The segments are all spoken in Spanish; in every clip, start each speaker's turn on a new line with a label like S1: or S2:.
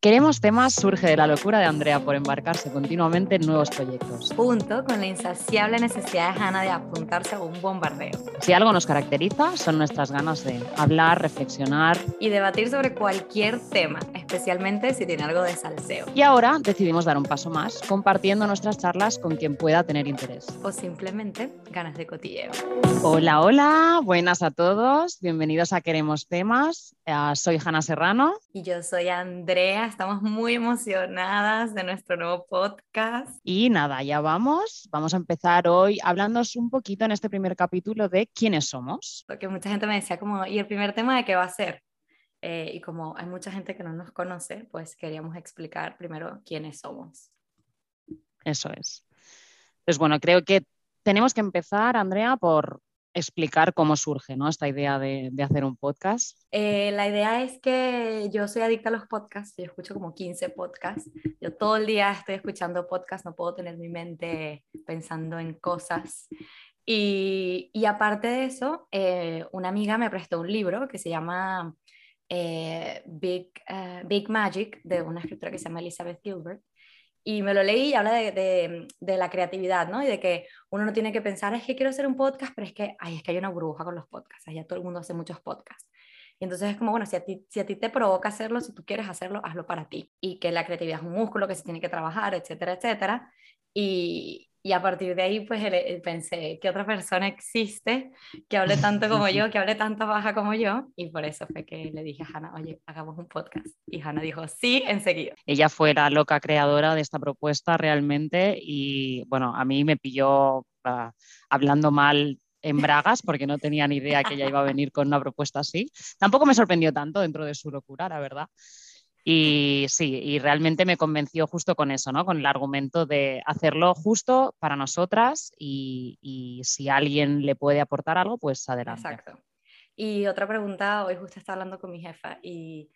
S1: Queremos temas surge de la locura de Andrea por embarcarse continuamente en nuevos proyectos.
S2: Junto con la insaciable necesidad de Hannah de apuntarse a un bombardeo.
S1: Si algo nos caracteriza son nuestras ganas de hablar, reflexionar
S2: y debatir sobre cualquier tema, especialmente si tiene algo de salseo.
S1: Y ahora decidimos dar un paso más, compartiendo nuestras charlas con quien pueda tener interés.
S2: O simplemente ganas de cotilleo.
S1: Hola, hola, buenas a todos, bienvenidos a Queremos Temas. Uh, soy Hanna Serrano.
S2: Y yo soy Andrea estamos muy emocionadas de nuestro nuevo podcast.
S1: Y nada, ya vamos. Vamos a empezar hoy hablándonos un poquito en este primer capítulo de quiénes somos.
S2: Porque mucha gente me decía como, ¿y el primer tema de qué va a ser? Eh, y como hay mucha gente que no nos conoce, pues queríamos explicar primero quiénes somos.
S1: Eso es. Pues bueno, creo que tenemos que empezar, Andrea, por explicar cómo surge ¿no? esta idea de, hacer un podcast?
S2: Eh, la idea es que yo soy adicta a los podcasts, yo escucho como 15 podcasts, yo todo el día estoy escuchando podcasts, no puedo tener mi mente pensando en cosas. Y, y aparte de eso, eh, una amiga me prestó un libro que se llama eh, Big, Big Magic, de una escritora que se llama Elizabeth Gilbert y me lo leí y habla de, de, la creatividad, ¿no? Y de que uno no tiene que pensar, es que quiero hacer un podcast, pero es que, ay, es que hay una burbuja con los podcasts, allá todo el mundo hace muchos podcasts. Y entonces es como, bueno, si a, ti, si a ti te provoca hacerlo, si tú quieres hacerlo, hazlo para ti. Y que la creatividad es un músculo que se tiene que trabajar, etcétera, etcétera. Y, y a partir de ahí, pues pensé, ¿qué otra persona existe que hable tanto como yo, que hable tanta baja como yo? Y por eso fue que le dije a Hanna, oye, hagamos un podcast. Y Hanna dijo, sí, enseguida.
S1: Ella fue la loca creadora de esta propuesta realmente y bueno, a mí me pilló uh, hablando mal en bragas porque no tenía ni idea que ella iba a venir con una propuesta así. Tampoco me sorprendió tanto dentro de su locura, la verdad. Y sí, y realmente me convenció justo con eso, ¿no? Con el argumento de hacerlo justo para nosotras y, y si alguien le puede aportar algo, pues adelante.
S2: Exacto. Y otra pregunta, hoy justo estaba hablando con mi jefa y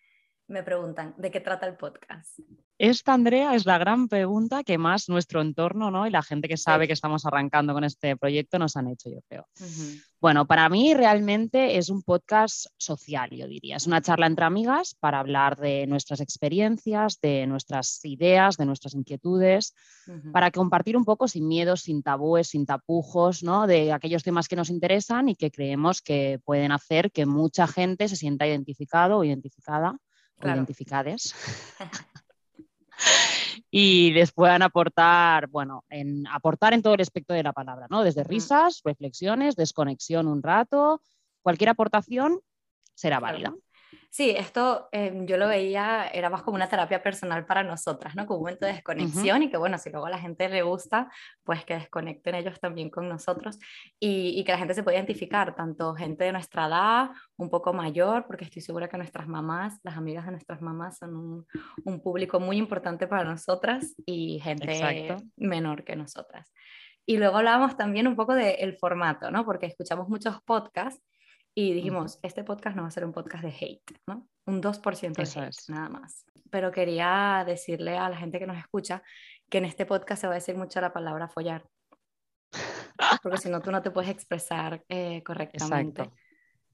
S2: me preguntan, ¿de qué trata el podcast?
S1: Esta, Andrea, es la gran pregunta que más nuestro entorno ¿no? y la gente que sabe que estamos arrancando con este proyecto nos han hecho, yo creo. Bueno, para mí realmente es un podcast social, yo diría. Es una charla entre amigas para hablar de nuestras experiencias, de nuestras ideas, de nuestras inquietudes, para compartir un poco sin miedos, sin tabúes, sin tapujos, ¿no? de aquellos temas que nos interesan y que creemos que pueden hacer que mucha gente se sienta identificado o identificada identificades. y les puedan aportar, bueno, en, aportar en todo el espectro de la palabra, ¿no? Desde risas, reflexiones, desconexión un rato, cualquier aportación será válida.
S2: Sí, esto em, yo lo veía, era más como una terapia personal para nosotras, ¿no? Como un momento de desconexión y que bueno, si luego a la gente le gusta, pues que desconecten ellos también con nosotros y, que la gente se pueda identificar, tanto gente de nuestra edad, un poco mayor, porque estoy segura que nuestras mamás, las amigas de nuestras mamás son un, público muy importante para nosotras y gente menor que nosotras. Y luego hablábamos también un poco del formato, ¿no? Porque escuchamos muchos podcasts y dijimos, este podcast no va a ser un podcast de hate, ¿no? Un 2% de hate, nada más. Pero quería decirle a la gente que nos escucha que en este podcast se va a decir mucho la palabra follar. Porque si no, tú no te puedes expresar eh, correctamente. Exacto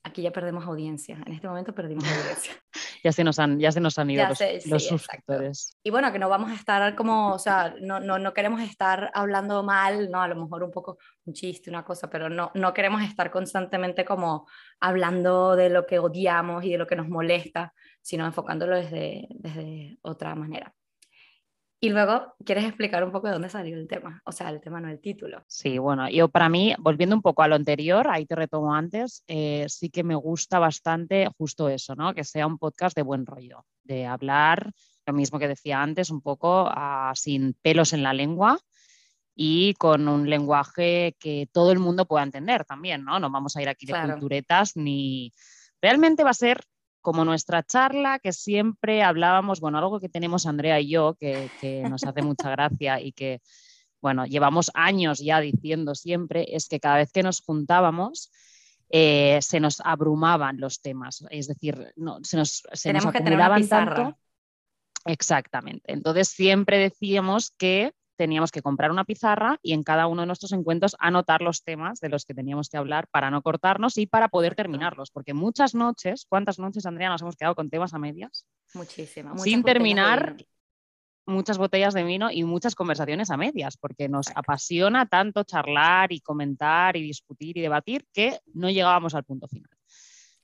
S2: aquí ya perdemos audiencia. En este momento perdimos audiencia.
S1: ya, se nos han, ya se nos han ido los, suscriptores.
S2: Y bueno, que no vamos a estar como, o sea, no, no, no, queremos estar hablando mal, ¿no? A lo mejor un poco un chiste, una cosa, pero no, no queremos estar constantemente como hablando de lo que odiamos y de lo que nos molesta, sino enfocándolo desde, desde otra manera. Y luego, ¿quieres explicar un poco de dónde salió el tema? O sea, el tema no el título.
S1: Sí, bueno, yo para mí, volviendo un poco a lo anterior, ahí te retomo antes, eh, sí que me gusta bastante justo eso, ¿no? Que sea un podcast de buen rollo, de hablar, lo mismo que decía antes, un poco ah, sin pelos en la lengua y con un lenguaje que todo el mundo pueda entender también, ¿no? No vamos a ir aquí de culturetas ni... Realmente va a ser como nuestra charla, que siempre hablábamos, bueno, algo que tenemos Andrea y yo, que, nos hace mucha gracia y que, bueno, llevamos años ya diciendo siempre, es que cada vez que nos juntábamos, eh, se nos abrumaban los temas, es decir, no, se nos, se nos acumulaban tanto. Exactamente. Entonces siempre decíamos que teníamos que comprar una pizarra y en cada uno de nuestros encuentros anotar los temas de los que teníamos que hablar para no cortarnos y para poder terminarlos, porque muchas noches, ¿cuántas noches, Andrea, nos hemos quedado con temas a medias?
S2: Muchísimas.
S1: Sin terminar muchas botellas de vino y muchas conversaciones a medias, porque nos apasiona tanto charlar y comentar y discutir y debatir que no llegábamos al punto final.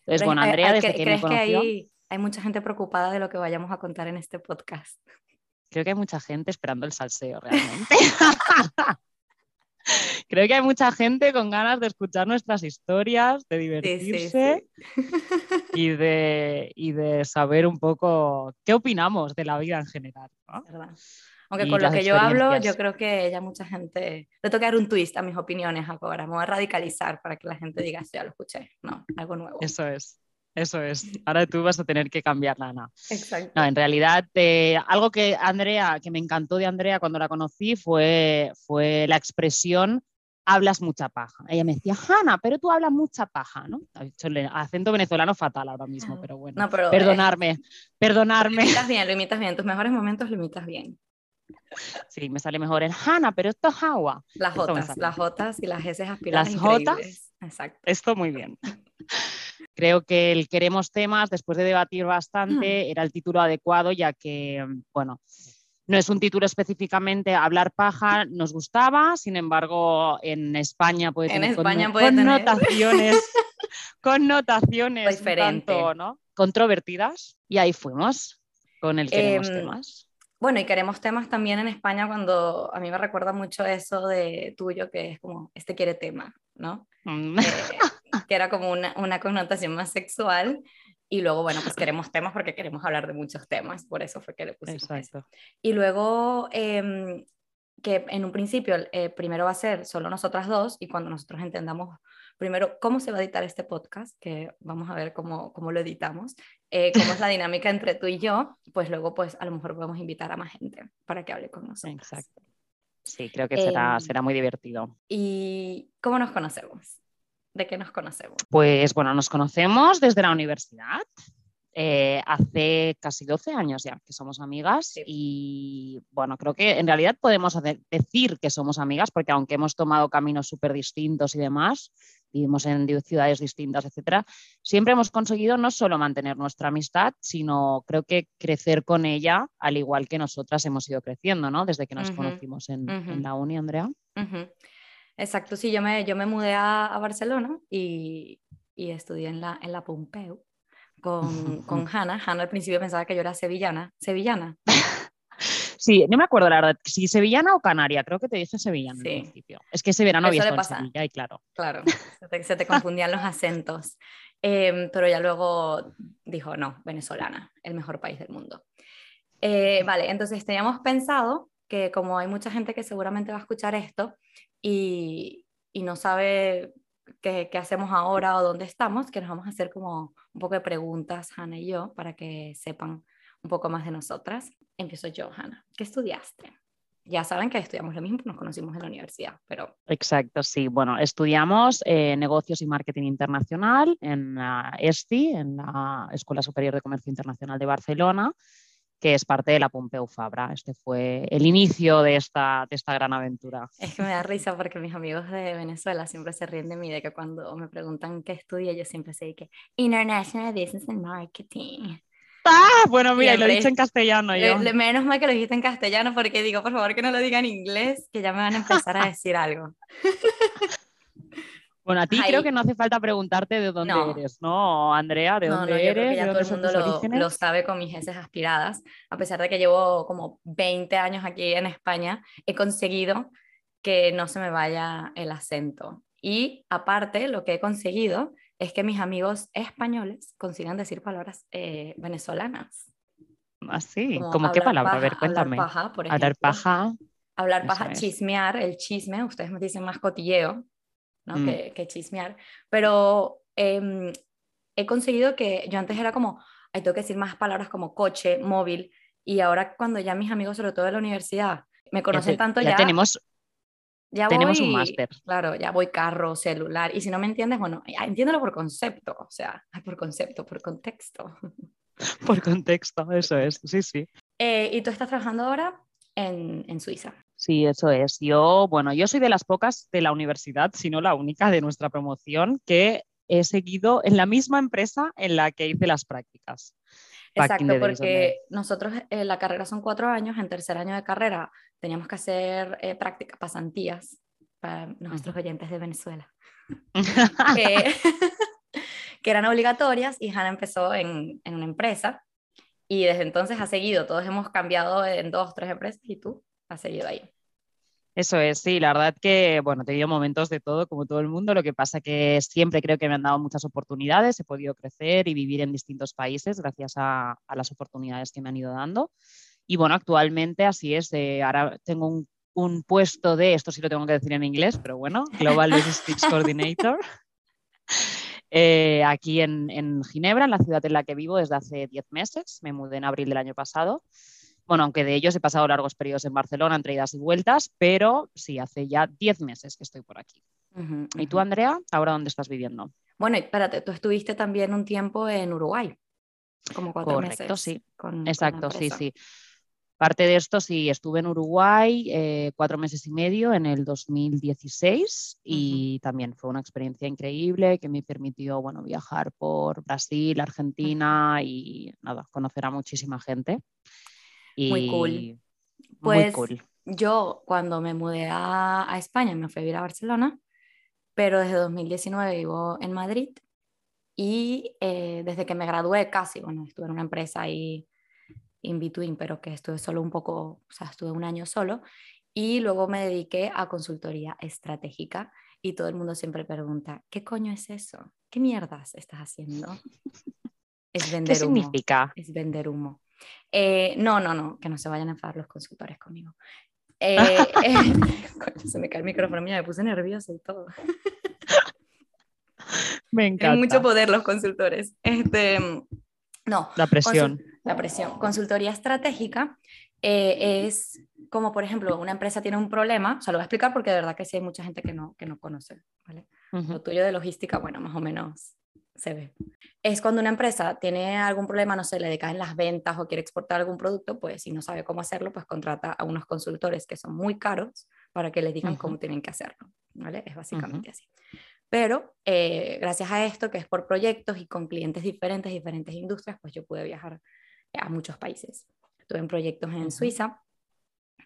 S1: Entonces, bueno, Andrea, desde que, me conoció...
S2: hay, hay mucha gente preocupada de lo que vayamos a contar en este podcast.
S1: Creo que hay mucha gente esperando el salseo realmente. Creo que hay mucha gente con ganas de escuchar nuestras historias, de divertirse Y, de, y, de, saber un poco qué opinamos de la vida en general.
S2: Aunque con lo que yo hablo, yo creo que ya mucha gente le toca dar un twist a mis opiniones ahora. Me voy a radicalizar para que la gente diga, sí, ya lo escuché. No, algo nuevo.
S1: Eso es. Eso es. Ahora tú vas a tener que cambiarla, Ana.
S2: Exacto.
S1: No, en realidad, eh, algo que Andrea, que me encantó de Andrea cuando la conocí fue, fue la expresión hablas mucha paja. Ella me decía, Hanna, pero tú hablas mucha paja, ¿no? Ha dicho el acento venezolano fatal ahora mismo, pero bueno. No, pero, perdonarme, perdonarme.
S2: Lo imitas bien, lo imitas bien. Tus mejores momentos lo imitas bien.
S1: Sí, me sale mejor el Hanna, pero esto es agua.
S2: Las Jotas, las Jotas y las S aspiradas.
S1: Las Jotas. Exacto. Esto muy bien. Creo que el Queremos temas, después de debatir bastante, mm. era el título adecuado, ya que, bueno, no es un título específicamente hablar paja, nos gustaba, sin embargo, en España puede tener connotaciones, connotaciones ¿no? controvertidas y ahí fuimos con el queremos em, temas.
S2: Bueno, y queremos temas también en España cuando a mí me recuerda mucho eso de tuyo, que es como, este quiere tema, ¿no? Mm. Eh, que era como una, una connotación más sexual y luego, bueno, pues queremos temas porque queremos hablar de muchos temas, por eso fue que le pusimos Exacto. Eso. Y luego, em, que en un principio, eh, primero va a ser solo nosotras dos, y cuando nosotros entendamos primero cómo se va a editar este podcast, que vamos a ver cómo, cómo lo editamos, eh, cómo es la dinámica entre tú y yo, pues luego, pues a lo mejor podemos invitar a más gente para que hable con nosotros.
S1: Exacto. Sí, creo que será, em, será muy divertido.
S2: ¿Y cómo nos conocemos? ¿De qué nos conocemos?
S1: Pues bueno, nos conocemos desde la universidad. Eh, hace casi 12 años ya que somos amigas y bueno, creo que en realidad podemos decir que somos amigas porque aunque hemos tomado caminos súper distintos y demás, vivimos en ciudades distintas, etcétera, siempre hemos conseguido no solo mantener nuestra amistad, sino creo que crecer con ella al igual que nosotras hemos ido creciendo, ¿no? Desde que nos conocimos en, la uni, Andrea.
S2: Exacto, sí, yo me, yo me mudé a, Barcelona y, y, estudié en la, en la Pompeu con, con Hanna. Hanna al principio pensaba que yo era sevillana. ¿Sevillana?
S1: Sí, no me acuerdo la verdad, si sevillana o canaria, creo que te dije sevillana al principio. Es que ese verano había estado en Sevilla y claro.
S2: Claro, se te, confundían los acentos. Em, pero ya luego dijo, no, venezolana, el mejor país del mundo. Eh, vale, entonces teníamos pensado que como hay mucha gente que seguramente va a escuchar esto, y, no sabe qué, hacemos ahora o dónde estamos, que nos vamos a hacer como un poco de preguntas, Hanna y yo, para que sepan un poco más de nosotras. Empiezo yo, Hanna. ¿Qué estudiaste? Ya saben que estudiamos lo mismo, nos conocimos en la universidad, pero...
S1: Exacto, sí. Bueno, estudiamos eh, negocios y marketing internacional en la ESTI, en la Escuela Superior de Comercio Internacional de Barcelona que es parte de la Pompeu Fabra. Este fue el inicio de esta, de esta gran aventura.
S2: Es que me da risa porque mis amigos de Venezuela siempre se ríen de mí, de que cuando me preguntan qué estudié, yo siempre sé que International Business and Marketing.
S1: Ah, bueno, mira, lo he dicho en castellano yo.
S2: menos mal que lo dijiste en castellano porque digo, por favor, que no lo diga en inglés, que ya me van a empezar a decir algo.
S1: Bueno, a ti creo que no hace falta preguntarte de dónde eres, ¿no, Andrea? ¿De dónde no, yo eres?
S2: Creo que ya todo el mundo lo, lo, sabe con mis heces aspiradas. A pesar de que llevo como 20 años aquí en España, he conseguido que no se me vaya el acento. Y aparte, lo que he conseguido es que mis amigos españoles consigan decir palabras eh, venezolanas.
S1: ¿Ah, sí? ¿Cómo qué palabra? a ver, cuéntame.
S2: Hablar paja, por
S1: ejemplo. Hablar paja.
S2: Hablar paja, chismear, el chisme, ustedes me dicen más cotilleo, ¿no? Mm. Que, chismear. Pero em, he conseguido que yo antes era como, hay tengo que decir más palabras como coche, móvil, y ahora cuando ya mis amigos, sobre todo de la universidad, me conocen tanto ya...
S1: ya tenemos, ya tenemos un máster.
S2: Claro, ya voy carro, celular, y si no me entiendes, bueno, entiéndelo por concepto, o sea, por concepto, por contexto.
S1: Por contexto, eso es, sí, sí.
S2: Eh, ¿Y tú estás trabajando ahora en, en Suiza?
S1: Sí, eso es. Yo, bueno, yo soy de las pocas de la universidad, si no la única de nuestra promoción, que he seguido en la misma empresa en la que hice las prácticas.
S2: Exacto, porque nosotros eh, la carrera son cuatro años, en tercer año de carrera teníamos que hacer eh, prácticas, pasantías para nuestros oyentes de Venezuela, que eran obligatorias y Hanna empezó en, en una empresa y desde entonces ha seguido, todos hemos cambiado en dos, tres empresas y tú has seguido ahí.
S1: Eso es, sí, la verdad que, bueno, he tenido momentos de todo, como todo el mundo, lo que pasa que siempre creo que me han dado muchas oportunidades, he podido crecer y vivir en distintos países gracias a, las oportunidades que me han ido dando. Y bueno, actualmente así es, ahora tengo un, un, puesto de, esto sí lo tengo que decir en inglés, pero bueno, Global Logistics Coordinator. Eh, aquí en, en Ginebra, en la ciudad en la que vivo desde hace 10 meses, me mudé en abril del año pasado bueno, aunque de ellos he pasado largos periodos en Barcelona entre idas y vueltas, pero sí, hace ya 10 meses que estoy por aquí. ¿Y tú, Andrea, ahora dónde estás viviendo?
S2: Bueno, espérate, tú estuviste también un tiempo en Uruguay, como cuatro
S1: Correcto, sí. Exacto, sí, sí. Parte de esto, sí, estuve en Uruguay eh, cuatro meses y medio en el 2016 y también fue una experiencia increíble que me permitió, bueno, viajar por Brasil, Argentina y nada, conocer a muchísima gente
S2: muy cool. Pues yo cuando me mudé a, España me fui a vivir a Barcelona, pero desde 2019 vivo en Madrid y eh, desde que me gradué casi, bueno, estuve en una empresa ahí in between, pero que estuve solo un poco, o sea, estuve un año solo y luego me dediqué a consultoría estratégica y todo el mundo siempre pregunta, ¿qué coño es eso? ¿Qué mierdas estás haciendo?
S1: Es vender ¿Qué significa?
S2: Es vender humo. Eh, no, no, no, que no se vayan a enfadar los consultores conmigo. Eh, se me cae el micrófono, mira, me puse nerviosa y todo.
S1: me encanta.
S2: Tienen mucho poder los consultores. Este, no.
S1: La presión.
S2: La presión. Consultoría estratégica eh, es como, por ejemplo, una empresa tiene un problema, o sea, lo voy a explicar porque de verdad que sí hay mucha gente que no, que no conoce, ¿vale? Lo tuyo de logística, bueno, más o menos se ve. Es cuando una empresa tiene algún problema, no sé, le decaen las ventas o quiere exportar algún producto, pues si no sabe cómo hacerlo, pues contrata a unos consultores que son muy caros para que les digan cómo tienen que hacerlo, ¿vale? Es básicamente así. Pero eh, gracias a esto, que es por proyectos y con clientes diferentes, diferentes industrias, pues yo pude viajar a muchos países. Estuve en proyectos en Suiza,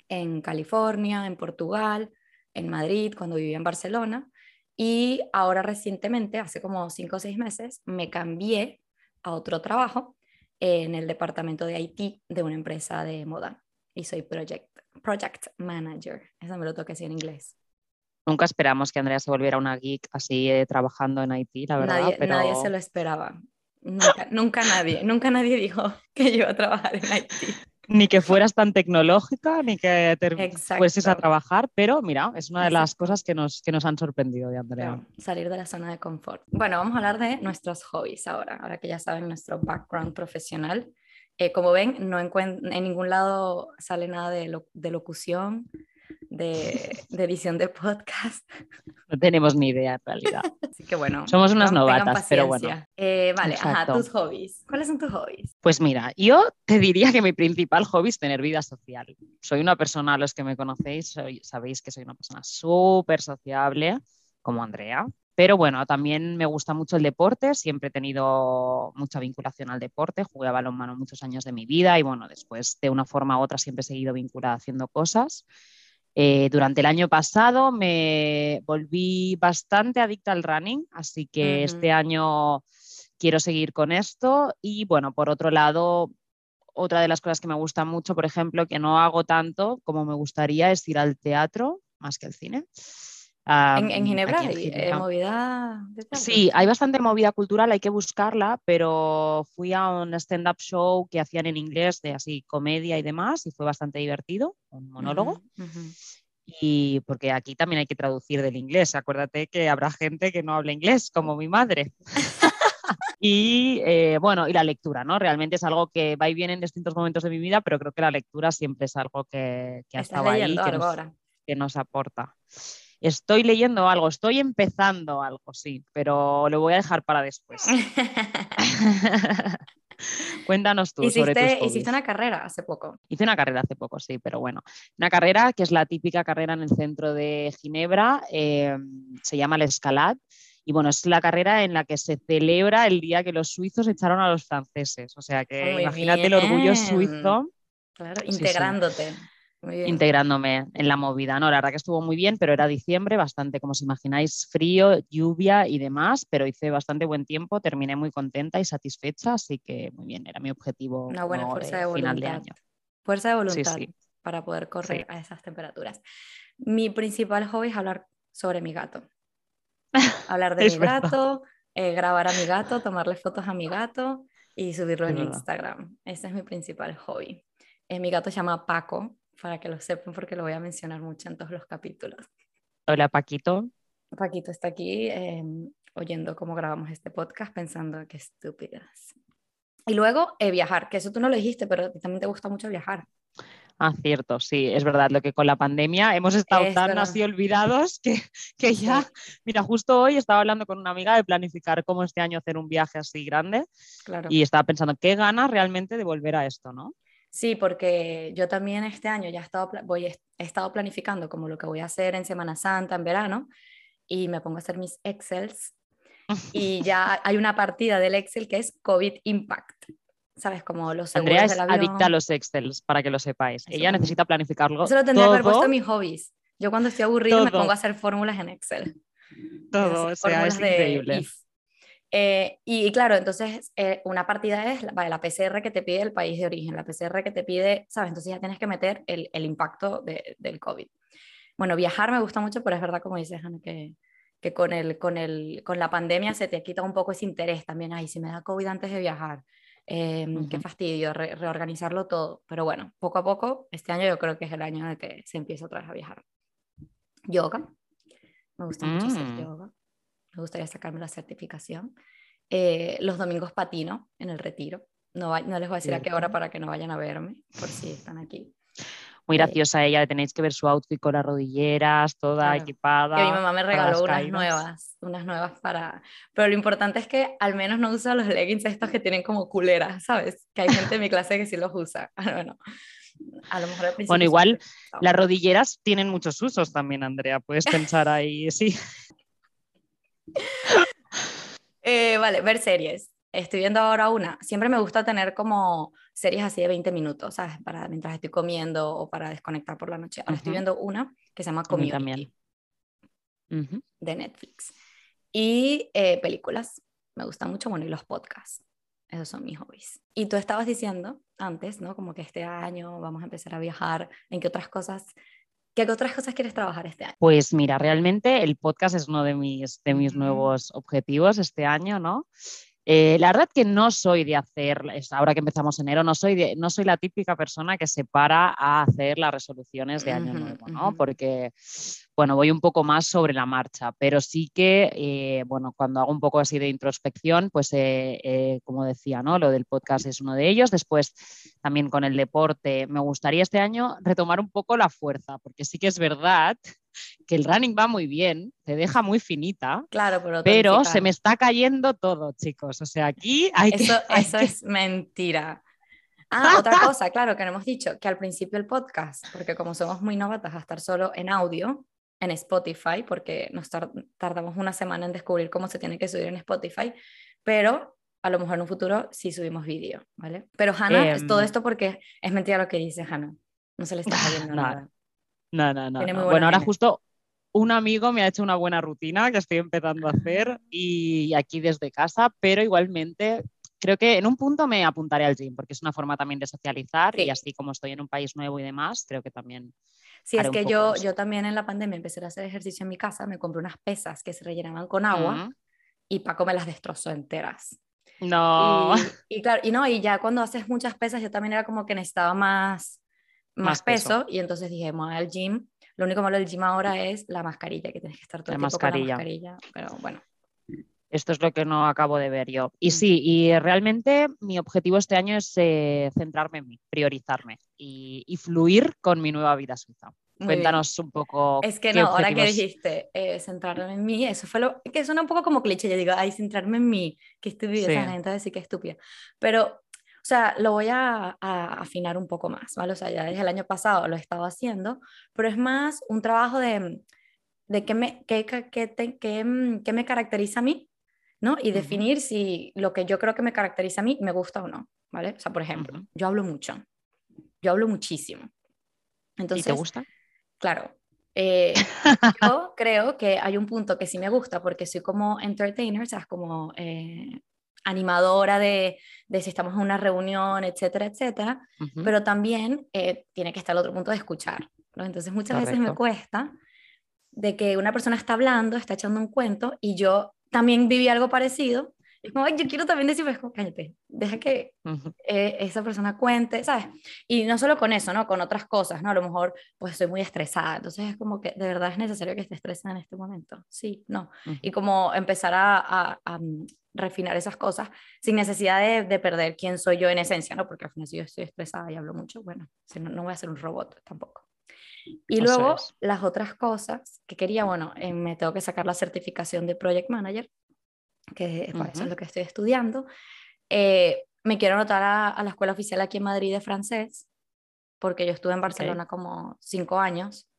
S2: en California, en Portugal, en Madrid, cuando vivía en Barcelona, y ahora recientemente, hace como cinco o seis meses, me cambié a otro trabajo en el departamento de IT de una empresa de moda y soy project, project manager. Eso me lo toqué así en inglés.
S1: Nunca esperamos que Andrea se volviera una geek así eh, trabajando en IT, la verdad.
S2: Nadie, nadie se lo esperaba. Nunca, nunca nadie, nunca nadie dijo que yo iba a trabajar en IT
S1: ni que fueras tan tecnológica, ni que te fueses a trabajar, pero mira, es una de las cosas que nos, que nos han sorprendido de Andrea.
S2: salir de la zona de confort. Bueno, vamos a hablar de nuestros hobbies ahora, ahora que ya saben nuestro background profesional. Eh, como ven, no en ningún lado sale nada de, de locución, de, edición de podcast.
S1: No tenemos ni idea en realidad.
S2: Así que bueno.
S1: Somos unas novatas, pero bueno.
S2: Eh, vale, ajá, tus hobbies. ¿Cuáles son tus hobbies?
S1: Pues mira, yo te diría que mi principal hobby es tener vida social. Soy una persona, los que me conocéis, sabéis que soy una persona súper sociable, como Andrea. Pero bueno, también me gusta mucho el deporte, siempre he tenido mucha vinculación al deporte, jugué a balonmano muchos años de mi vida y bueno, después de una forma u otra siempre he seguido vinculada haciendo cosas. Eh, durante el año pasado me volví bastante adicta al running, así que este año quiero seguir con esto. Y bueno, por otro lado, otra de las cosas que me gusta mucho, por ejemplo, que no hago tanto como me gustaría, es ir al teatro más que al cine
S2: en, Ginebra hay eh, movida.
S1: sí, hay bastante movida cultural, hay que buscarla, pero fui a un stand-up show que hacían en inglés de así comedia y demás y fue bastante divertido, un monólogo. Y porque aquí también hay que traducir del inglés. Acuérdate que habrá gente que no habla inglés, como mi madre. y eh, bueno, y la lectura, ¿no? Realmente es algo que va y viene en distintos momentos de mi vida, pero creo que la lectura siempre es algo que, que ha estado ahí, que nos aporta. Estoy leyendo algo, estoy empezando algo, sí, pero lo voy a dejar para después. Cuéntanos tú
S2: hiciste,
S1: sobre tus hobbies.
S2: Hiciste una carrera hace poco.
S1: Hice una carrera hace poco, sí, pero bueno. Una carrera que es la típica carrera en el centro de Ginebra, eh, se llama la Escalade. Y bueno, es la carrera en la que se celebra el día que los suizos echaron a los franceses. O sea que
S2: Muy
S1: imagínate el orgullo suizo
S2: Claro,
S1: Sí,
S2: integrándote.
S1: Integrándome en la movida. No, la verdad que estuvo muy bien, pero era diciembre, bastante, como os imagináis, frío, lluvia y demás, pero hice bastante buen tiempo, terminé muy contenta y satisfecha, así que muy bien, era mi objetivo
S2: Una buena
S1: como
S2: fuerza de
S1: final de
S2: voluntad.
S1: año.
S2: Fuerza de voluntad
S1: sí.
S2: para poder correr
S1: Sí.
S2: a esas temperaturas. Mi principal hobby es hablar sobre mi gato. Hablar de mi
S1: verdad.
S2: gato, eh, grabar a mi gato, tomarle fotos a mi gato y subirlo
S1: Es
S2: en
S1: verdad.
S2: Instagram. Ese es mi principal hobby. Eh, mi gato se llama Paco, para que lo sepan porque lo voy a mencionar mucho en todos los capítulos.
S1: Hola Paquito.
S2: Paquito está aquí eh, oyendo cómo grabamos este podcast pensando que estúpidas. Y luego eh, viajar, que eso tú no lo dijiste, pero también te gusta mucho viajar.
S1: Ah, cierto, sí, es verdad, lo que con la pandemia hemos estado
S2: Es
S1: tan
S2: verdad.
S1: así olvidados que, que ya, mira, justo hoy estaba hablando con una amiga de planificar cómo este año hacer un viaje así grande
S2: Claro.
S1: y estaba pensando, qué ganas realmente de volver a esto, ¿no?
S2: Sí, porque yo también este año ya he estado, voy, he estado planificando como lo que voy a hacer en Semana Santa, en verano, y me pongo a hacer mis Excels. Y ya hay una partida del Excel que es COVID Impact. ¿Sabes? Como los seguros
S1: Andrea es
S2: del avión.
S1: adicta a los Excels, para que lo sepáis.
S2: Eso
S1: Ella necesita planificarlo
S2: Eso lo tendría que haber puesto
S1: todo,
S2: en mis hobbies. Yo cuando estoy aburrida me
S1: Todo.
S2: pongo a hacer fórmulas en Excel.
S1: todo, o sea, es increíble.
S2: if. Eh, y, y claro, entonces eh, una partida es la, vale, la PCR que te pide el país de origen, la PCR que te pide, ¿sabes? Entonces ya tienes que meter el, el impacto de- del COVID. Bueno, viajar me gusta mucho, pero es verdad, como dices, Ana, que, que con, el, con, el, con la pandemia se te quita un poco ese interés también. Ay, si me da COVID antes de viajar, eh, qué
S1: Ujú.
S2: fastidio, re- reorganizarlo todo. Pero bueno, poco a poco, este año yo creo que es el año en el que se empieza otra vez a viajar. Yoga, me gusta mucho hacer
S1: Mm.
S2: yoga. Me gustaría sacarme la certificación. Eh, los domingos patino en el retiro. No, va- no les voy a decir a qué hora para que no vayan a verme, por si están aquí.
S1: Muy
S2: Eh,
S1: graciosa ella, tenéis que ver su outfit con las rodilleras, toda
S2: Claro.
S1: equipada.
S2: Que mi mamá me regaló unas
S1: caídas.
S2: nuevas, unas nuevas para... Pero lo importante es que al menos no usa los leggings estos que tienen como culeras, ¿sabes? Que hay gente en mi clase que sí los usa. Bueno, a lo mejor al principio...
S1: Bueno, igual. Las rodilleras tienen muchos usos también, Andrea. Puedes pensar ahí, sí.
S2: Eh, vale, ver series. Estoy viendo ahora una. Siempre me gusta tener como series así de 20 minutos, ¿sabes? Para mientras estoy comiendo o para desconectar por la noche. Ahora estoy
S1: Ujú.
S2: viendo una que se llama Community
S1: también. Ujú.
S2: de Netflix. Y eh, películas. Me gustan mucho, bueno, y los podcasts. Esos son mis hobbies. Y tú estabas diciendo antes, ¿no? Como que este año vamos a empezar a viajar. ¿En qué otras cosas, qué otras cosas quieres trabajar este año?
S1: Pues mira, realmente el podcast es uno de mis, de mis
S2: Ujú.
S1: nuevos objetivos este año, ¿no? Eh, la verdad que no soy de hacer, ahora que empezamos enero, no soy, de- no soy la típica persona que se para a hacer las resoluciones de año nuevo, ¿no? Porque, bueno, voy un poco más sobre la marcha, pero sí que, eh, bueno, cuando hago un poco así de introspección, pues, eh, como decía, ¿no? Lo del podcast es uno de ellos. Después, también con el deporte, me gustaría este año retomar un poco la fuerza, porque sí que es verdad que el running va muy bien, te deja muy finita,
S2: Claro, pero
S1: pero se me está cayendo todo, chicos. O sea, aquí hay que...
S2: Eso,
S1: hay
S2: eso
S1: que-
S2: es mentira. Ah, otra cosa, claro, que no hemos dicho, que al principio el podcast, porque como somos muy novatas a estar solo en audio, en Spotify, porque nos tar- tardamos una semana en descubrir cómo se tiene que subir en Spotify, pero a lo mejor en un futuro sí subimos vídeo, ¿vale? Pero Hannah, es todo
S1: Em.
S2: esto porque es mentira lo que dice Hannah. No se le está cayendo
S1: nada. No, no, no. No. Bueno, ahora justo un amigo me ha hecho una buena rutina que estoy empezando a hacer y aquí desde casa, pero igualmente creo que en un punto me apuntaré al gym porque es una forma también de socializar
S2: Sí.
S1: y así como estoy en un país nuevo y demás, creo que también
S2: Sí, es que yo, yo también en la pandemia empecé a hacer ejercicio en mi casa, me compré unas pesas que se rellenaban con agua
S1: Mm.
S2: y Paco me las destrozó enteras.
S1: No,
S2: Y, y claro, y no, y ya cuando haces muchas pesas, yo también era como que necesitaba más, más,
S1: Más peso.
S2: peso, y entonces dije, voy al gym. Lo único malo del gym ahora es la mascarilla, que tienes que estar todo el
S1: La
S2: tiempo con
S1: mascarilla.
S2: la mascarilla. Pero bueno,
S1: esto es lo que no acabo de ver yo. Y
S2: Mm.
S1: sí, y realmente mi objetivo este año es eh, centrarme en mí, priorizarme y, y fluir con mi nueva vida suiza.
S2: muy bien.
S1: Cuéntanos un poco.
S2: Es que no, ahora que
S1: objetivos-
S2: dijiste eh, centrarme en mí, eso fue lo que suena un poco como cliché. Yo digo, ay, centrarme en mí, qué estúpida
S1: Sí.
S2: esa gente, decir que estúpida. Pero sea, lo voy a, afinar un poco más, ¿vale? O sea, ya desde el año pasado lo he estado haciendo, pero es más un trabajo de, de qué, me, qué, qué, mm, qué, me caracteriza a mí, ¿no? Y definir si lo que yo creo que me caracteriza a mí me gusta o no, ¿vale? O sea, por ejemplo, yo hablo mucho, yo hablo muchísimo.
S1: Entonces, ¿Y te gusta?
S2: Claro. Eh, yo creo que hay un punto que sí me gusta porque soy como entertainer, o sea, como eh, animadora de, de, si estamos en una reunión, etcétera, etcétera, pero también eh, tiene que estar el otro punto de escuchar. ¿no? Entonces muchas veces me cuesta de que una persona está hablando, está echando un cuento y yo también viví algo parecido. Es como, yo quiero también decir, pues, cállate, deja que eh, esa persona cuente, ¿sabes? Y no solo con eso, ¿no? Con otras cosas, ¿no? A lo mejor, pues, estoy muy estresada. Entonces, es como que de verdad es necesario que esté estresada en este momento. Sí, no. Y como empezar a, a refinar esas cosas sin necesidad de, de, perder quién soy yo en esencia, ¿no? Porque al final si yo estoy estresada y hablo mucho, bueno, no, no voy a ser un robot tampoco. Y luego las otras cosas que quería, bueno, eh, me tengo que sacar la certificación de Project Manager, que es para eso es lo que estoy estudiando. Eh, me quiero anotar a, la escuela oficial aquí en Madrid de francés, porque yo estuve en Barcelona como cinco años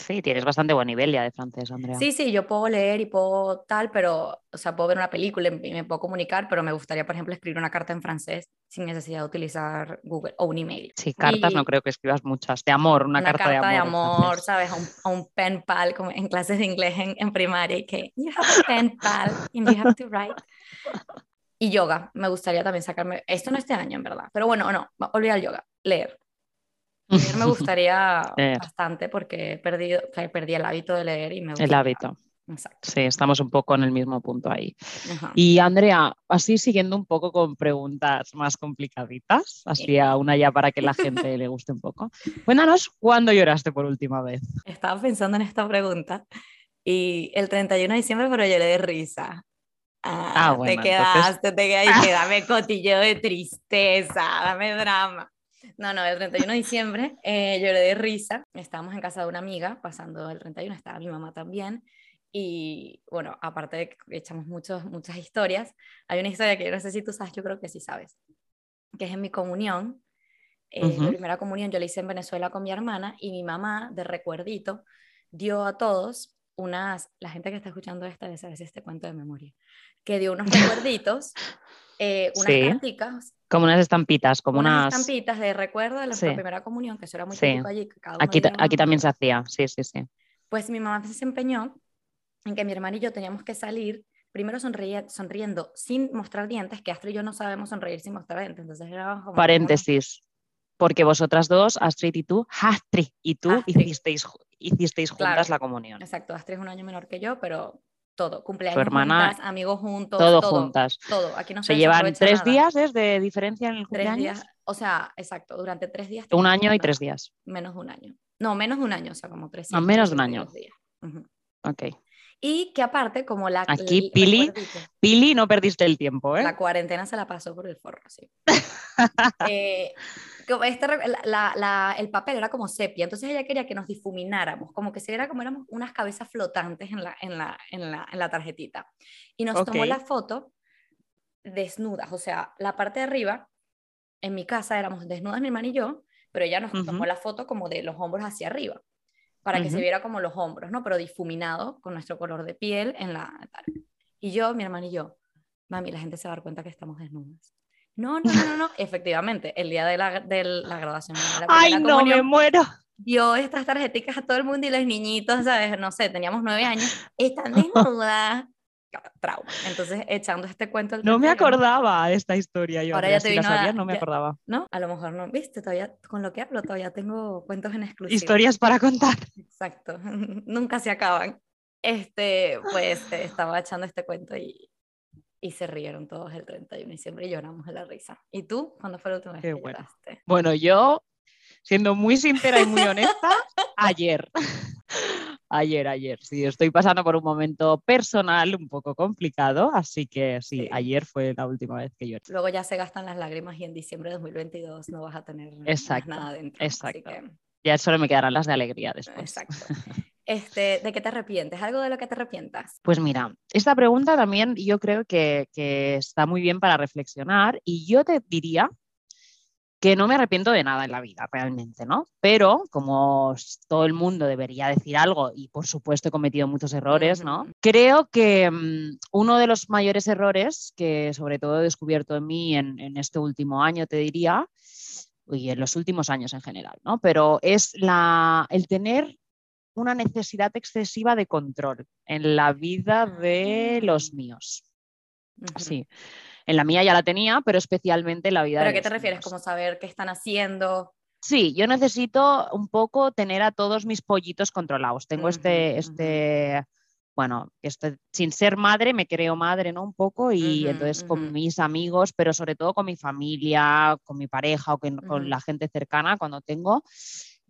S1: Sí, tienes bastante buen nivel ya de francés, Andrea.
S2: Sí, sí, yo puedo leer y puedo tal, pero, o sea, puedo ver una película y me puedo comunicar, pero me gustaría, por ejemplo, escribir una carta en francés sin necesidad de utilizar Google o un email.
S1: Sí, cartas no creo que escribas muchas, de amor, una, carta, de amor.
S2: de amor, ¿sabes? A un, pen pal, como en clases de inglés en, en primaria, que you have a pen pal and you have to write. Y yoga, me gustaría también sacarme, esto no este año en verdad, pero bueno, no, olvida el yoga, leer Leer me gustaría bastante porque he perdido, perdí el hábito de leer y me
S1: El hábito. Exacto. Sí, estamos un poco en el mismo punto ahí. Y Andrea, así siguiendo un poco con preguntas más complicaditas, así a una ya para que la gente le guste un poco. Cuéntanos, ¿cuándo lloraste por última vez?
S2: Estaba pensando en esta pregunta y el 31 de diciembre, pero lloré de risa. Ah, ah bueno, te quedaste, te quedaste, dame cotillo de tristeza, dame drama. No, no, el 31 de diciembre eh, lloré de risa. Estábamos en casa de una amiga, pasando el 31, estaba mi mamá también. Y bueno, aparte de que echamos muchos, muchas historias, hay una historia que yo no sé si tú sabes, yo creo que sí sabes, que es en mi comunión. Eh, La primera comunión yo la hice en Venezuela con mi hermana y mi mamá, de recuerdito, dio a todos unas, la gente que está escuchando esta vez a veces este cuento de memoria, que dio unos recuerditos, eh, unas sí.
S1: Como unas estampitas, como unas,
S2: estampitas de recuerdo de la primera comunión, que eso era muy típico allí.
S1: aquí, aquí también se hacía, sí, sí, sí.
S2: Pues mi mamá se empeñó en que mi hermano y yo teníamos que salir primero sonriendo sin mostrar dientes, que Astrid y yo no sabemos sonreír sin mostrar dientes. Entonces era como
S1: Paréntesis, porque vosotras dos, Astrid y tú, Astrid y tú hicisteis, hicisteis juntas la comunión.
S2: Exacto, Astrid es un año menor que yo, pero todo, cumpleaños juntas, amigos juntos,
S1: todo, juntas.
S2: Todo, aquí no
S1: se, llevan tres días ¿es de diferencia en el cumpleaños.
S2: Tres días, o sea, exacto, durante tres días.
S1: Un año y tres días.
S2: Menos de un año. No, menos de un año, o sea, como tres.
S1: días. menos de un año. Ok.
S2: Y que aparte, como la...
S1: Aquí, Pili, Pili, no perdiste el tiempo, ¿eh?
S2: La cuarentena se la pasó por el forro, sí. eh, este, la, el papel era como sepia, entonces ella quería que nos difumináramos, como que se era como éramos unas cabezas flotantes en la, en la, en la, en la tarjetita. Y nos tomó la foto desnudas, o sea, la parte de arriba, en mi casa éramos desnudas mi hermana y yo, pero ella nos tomó la foto como de los hombros hacia arriba, para que se viera como los hombros, ¿no? Pero difuminado con nuestro color de piel en la... Y yo, mi hermana y yo, mami, la gente se va a dar cuenta que estamos desnudas. No, no, no, no, efectivamente, el día de la, de la graduación. De la
S1: Ay, no, me muero.
S2: Dio estas tarjeticas a todo el mundo y los niñitos, ¿sabes? No sé, teníamos nueve años, están desnudas. Trauma. Entonces, echando este cuento.
S1: No me acordaba de esta historia. Yo Ahora ya te si la no me acordaba.
S2: ¿No? A lo mejor no. Viste, todavía con lo que hablo, todavía tengo cuentos en exclusiva.
S1: Historias para contar.
S2: Exacto. Nunca se acaban. Este, pues estaba echando este cuento y, y se rieron todos el 31 de diciembre y lloramos de la risa. ¿Y tú? ¿Cuándo fue la última vez que bueno. lloraste?
S1: Bueno, yo, siendo muy sincera y muy honesta, ayer. Ayer, ayer, sí, estoy pasando por un momento personal un poco complicado, así que sí, ayer fue la última vez que lloré.
S2: Luego ya se gastan las lágrimas y en diciembre de 2022 no vas a tener nada dentro.
S1: Exacto. Ya solo me quedarán las de alegría después.
S2: Exacto. Este, ¿De qué te arrepientes? ¿Algo de lo que te arrepientas?
S1: Pues mira, esta pregunta también yo creo que, está muy bien para reflexionar y yo te diría que no me arrepiento de nada en la vida realmente, ¿no? Pero como todo el mundo debería decir algo y por supuesto he cometido muchos errores, ¿no? Creo que mm, uno de los mayores errores que sobre todo he descubierto en mí en, en este último año, te diría, y en los últimos años en general, ¿no? Pero es la, el tener una necesidad excesiva de control en la vida de los ah. míos. Sí. En la mía ya la tenía, pero especialmente en la vida
S2: ¿Pero
S1: a
S2: qué te refieres? ¿Como saber qué están haciendo?
S1: Sí, yo necesito un poco tener a todos mis pollitos controlados. Tengo este, este, bueno, este, sin ser madre, me creo madre, ¿no? Un poco, y entonces con mis amigos, pero sobre todo con mi familia, con mi pareja o con la gente cercana, cuando tengo,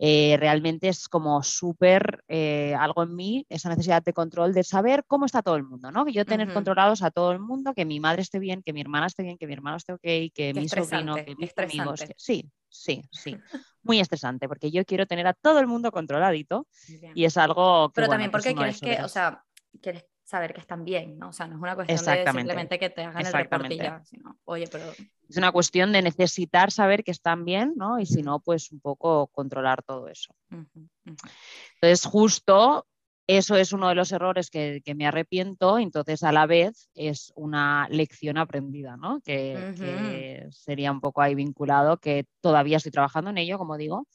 S1: eh, realmente es como súper eh, algo en mí, esa necesidad de control de saber cómo está todo el mundo, ¿no? Que yo tener controlados a todo el mundo, que mi madre esté bien, que mi hermana esté bien, que mi hermano esté ok, que mi sobrino, que mis amigos. sí, sí, sí. Muy estresante, porque yo quiero tener a todo el mundo controladito y es algo que.
S2: Pero también porque quieres que, o sea, quieres saber que están bien, ¿no? O sea, no es una cuestión de simplemente que te hagan el reporte ya, sino, oye, pero...
S1: Es una cuestión de necesitar saber que están bien, ¿no? Y si no, pues un poco controlar todo eso. Entonces, justo eso es uno de los errores que, me arrepiento, entonces a la vez es una lección aprendida, ¿no? Que, que sería un poco ahí vinculado, que todavía estoy trabajando en ello, como digo,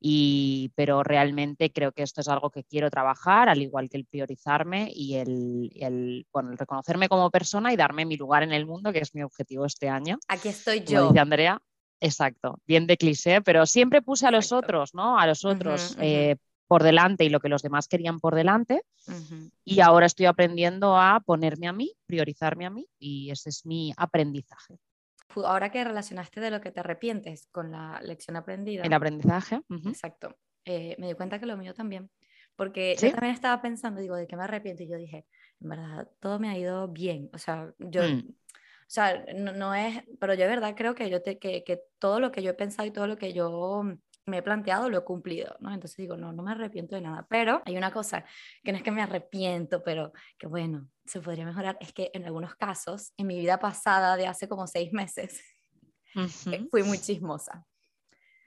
S1: y, pero realmente creo que esto es algo que quiero trabajar, al igual que el priorizarme y el, el, bueno, el reconocerme como persona y darme mi lugar en el mundo, que es mi objetivo este año.
S2: Aquí estoy yo.
S1: dice Andrea, exacto, bien de cliché, pero siempre puse a los otros, ¿no? A los otros eh, por delante y lo que los demás querían por delante. Y ahora estoy aprendiendo a ponerme a mí, priorizarme a mí, y ese es mi aprendizaje
S2: ahora que relacionaste de lo que te arrepientes con la lección aprendida.
S1: El aprendizaje.
S2: Exacto. Eh, me di cuenta que lo mío también. Porque yo también estaba pensando, digo, ¿de qué me arrepiento? Y yo dije, en verdad, todo me ha ido bien. O sea, yo, mm. o sea, no, es, pero yo de verdad creo que, yo te, que, que todo lo que yo he pensado y todo lo que yo me he planteado lo he cumplido, ¿no? Entonces digo, no, no me arrepiento de nada, pero hay una cosa que no es que me arrepiento, pero que bueno, se podría mejorar, es que en algunos casos, en mi vida pasada de hace como seis meses, eh, fui muy chismosa.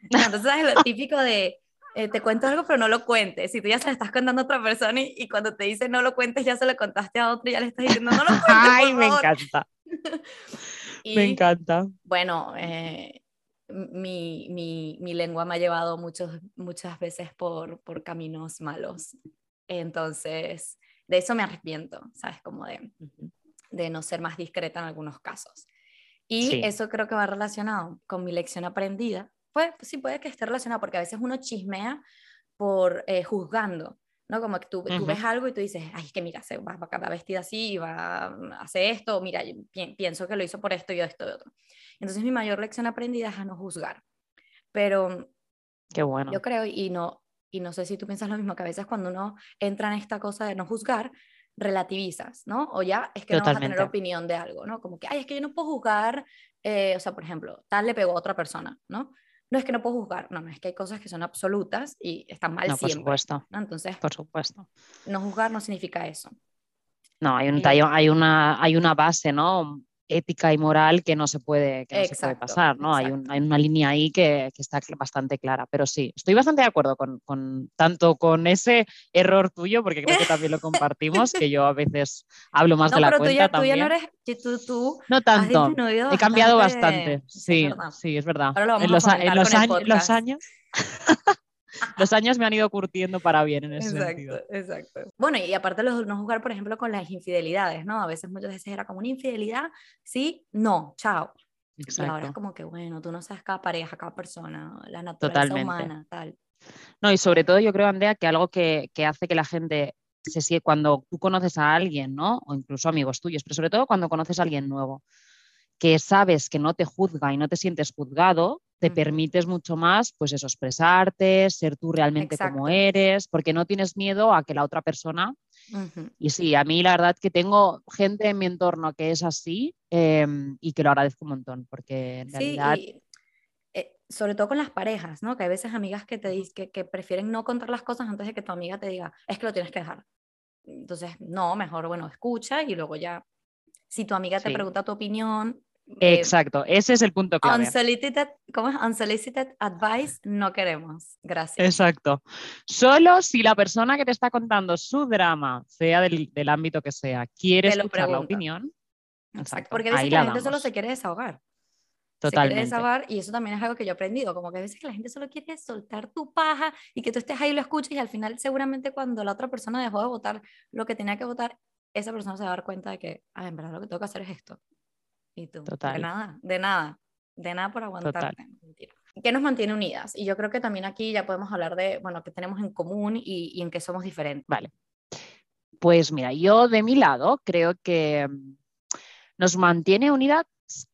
S2: Entonces es lo típico de, eh, te cuento algo, pero no lo cuentes. Si tú ya se lo estás contando a otra persona y, cuando te dice no lo cuentes, ya se lo contaste a otro y ya le estás diciendo no lo cuentes.
S1: Ay, me encanta. me encanta.
S2: Bueno, eh, mi, mi, mi, lengua me ha llevado muchos, muchas veces por, por caminos malos. Entonces, de eso me arrepiento, ¿sabes? Como de, de no ser más discreta en algunos casos. Y eso creo que va relacionado con mi lección aprendida. Pues, sí, puede que esté relacionado, porque a veces uno chismea por eh, juzgando, ¿no? Como que tú, tú, ves algo y tú dices, ay, es que mira, se va, va, vestida así, va a hacer esto, mira, pienso que lo hizo por esto y esto y otro. Entonces mi mayor lección aprendida es a no juzgar. Pero
S1: Qué bueno.
S2: yo creo, y no, y no sé si tú piensas lo mismo, que a veces cuando uno entra en esta cosa de no juzgar, relativizas, ¿no? O ya es que no vas a tener opinión de algo, ¿no? Como que, ay, es que yo no puedo juzgar, eh, o sea, por ejemplo, tal le pegó a otra persona, ¿no? No es que no puedo juzgar, no, no, es que hay cosas que son absolutas y están mal no, siempre.
S1: Por supuesto.
S2: ¿no? Entonces,
S1: por supuesto.
S2: No juzgar no significa eso.
S1: No, hay, un, eh, hay, una, hay una base, ¿no? Ética y moral que no se puede, que no se puede pasar, ¿no? Hay, hay, una línea ahí que, que, está bastante clara, pero sí, estoy bastante de acuerdo con, con, tanto con ese error tuyo, porque creo que también lo compartimos, que yo a veces hablo más de la cuenta
S2: tú ya,
S1: también.
S2: Tú ya no eres, tú, tú
S1: no tanto, he cambiado bastante, sí, sí, es verdad. en los, en los, años, los años los años me han ido curtiendo para bien en ese
S2: exacto,
S1: sentido.
S2: Exacto. Bueno, y aparte los no jugar, por ejemplo, con las infidelidades, ¿no? A veces muchas veces era como una infidelidad, sí, no, chao. Exacto. Y ahora es como que, bueno, tú no sabes cada pareja, cada persona, la naturaleza humana, tal.
S1: No, y sobre todo yo creo, Andrea, que algo que, que hace que la gente se sigue cuando tú conoces a alguien, ¿no? O incluso amigos tuyos, pero sobre todo cuando conoces a alguien nuevo, que sabes que no te juzga y no te sientes juzgado, te permites mucho más, pues eso, expresarte, ser tú realmente como eres, porque no tienes miedo a que la otra persona... Y sí, a mí la verdad que tengo gente en mi entorno que es así em, y que lo agradezco un montón, porque en realidad...
S2: Eh, sobre todo con las parejas, ¿no? Que hay veces amigas que te dicen que, que, prefieren no contar las cosas antes de que tu amiga te diga, es que lo tienes que dejar. Entonces, no, mejor, bueno, escucha y luego ya, si tu amiga te pregunta tu opinión, Eh,
S1: Exacto, ese es el punto clave.
S2: unsolicited, ¿Cómo es? Unsolicited advice no queremos. Gracias.
S1: Exacto. Solo si la persona que te está contando su drama, sea del, del ámbito que sea, quiere escuchar la opinión.
S2: Exacto. Porque a
S1: ahí
S2: veces que
S1: la
S2: la gente solo se quiere desahogar. Se quiere
S1: Totalmente.
S2: desahogar y eso también es algo que yo he aprendido, como que a veces que la gente solo quiere soltar tu paja y que tú estés ahí y lo escuches y al final seguramente cuando la otra persona dejó de votar lo que tenía que votar, esa persona se va a dar cuenta de que, ah, en verdad lo que tengo que hacer es esto. Y tú,
S1: Total.
S2: de nada, de nada, de nada por aguantarte. ¿Qué nos mantiene unidas? Y yo creo que también aquí ya podemos hablar de, bueno, qué tenemos en común y, y en qué somos diferentes.
S1: Vale. Pues mira, yo de mi lado creo que mm, nos mantiene unidas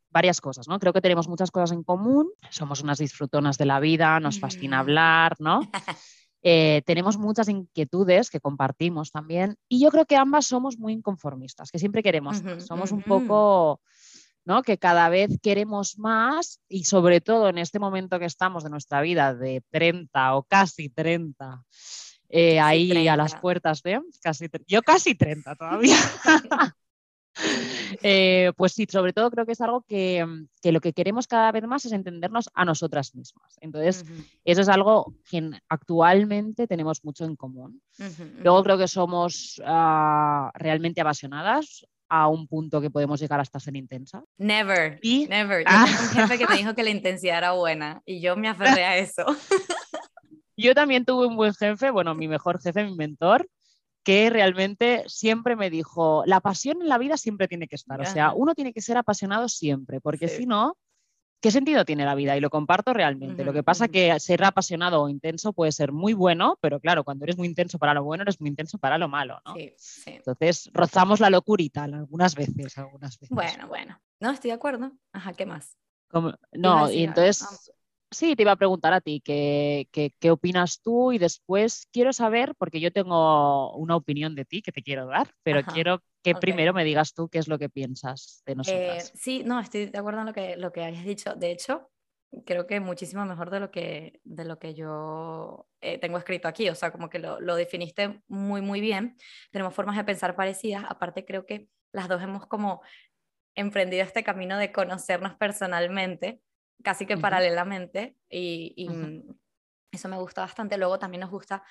S1: varias cosas, ¿no? Creo que tenemos muchas cosas en común, somos unas disfrutonas de la vida, nos fascina
S2: Mm.
S1: hablar, ¿no? Eh, tenemos muchas inquietudes que compartimos también y yo creo que ambas somos muy inconformistas, que siempre queremos Somos un poco, ¿no? Que cada vez queremos más y sobre todo en este momento que estamos de nuestra vida de 30 o casi 30, eh,
S2: Casi
S1: ahí a las
S2: 30.
S1: puertas de casi, yo casi 30 todavía. Eh, pues sí, sobre todo creo que es algo que, que lo que queremos cada vez más es entendernos a nosotras mismas. Entonces, eso es algo que en- actualmente tenemos mucho en común. Luego creo que somos ah, realmente apasionadas a un punto que podemos llegar hasta ser intensas.
S2: Never,
S1: Y-
S2: never. Yo
S1: Ah.
S2: tengo un jefe que me dijo que la intensidad era buena y yo me aferré a eso.
S1: Yo también tuve un buen jefe, bueno, mi mejor jefe, mi mentor, que realmente siempre me dijo, la pasión en la vida siempre tiene que estar. O sea, uno tiene que ser apasionado siempre, porque
S2: Sí.
S1: si no, ¿qué sentido tiene la vida? Y lo comparto realmente. Lo que pasa
S2: ujú.
S1: que ser apasionado o intenso puede ser muy bueno, pero claro, cuando eres muy intenso para lo bueno, eres muy intenso para lo malo, ¿no?
S2: Sí, sí.
S1: Entonces, rozamos la locurita algunas veces, algunas veces.
S2: Bueno, bueno. No, estoy de acuerdo. Ajá, ¿qué más?
S1: Como- no, y entonces, sí, te iba a preguntar a ti qué, qué, qué opinas tú y después quiero saber, porque yo tengo una opinión de ti que te quiero dar, pero
S2: Ajá,
S1: quiero que primero me digas tú qué es lo que piensas de
S2: Eh,
S1: nosotras.
S2: sí, no, estoy de acuerdo en lo que, lo que hayas dicho. De hecho, creo que muchísimo mejor de lo que, de lo que yo eh, tengo escrito aquí. O sea, como que lo, lo definiste muy, muy bien. Tenemos formas de pensar parecidas. Aparte, creo que las dos hemos como emprendido este camino de conocernos personalmente, casi que
S1: Ujú.
S2: paralelamente. Y, y,
S1: Ujú.
S2: mm, eso me gusta bastante. Luego también nos gusta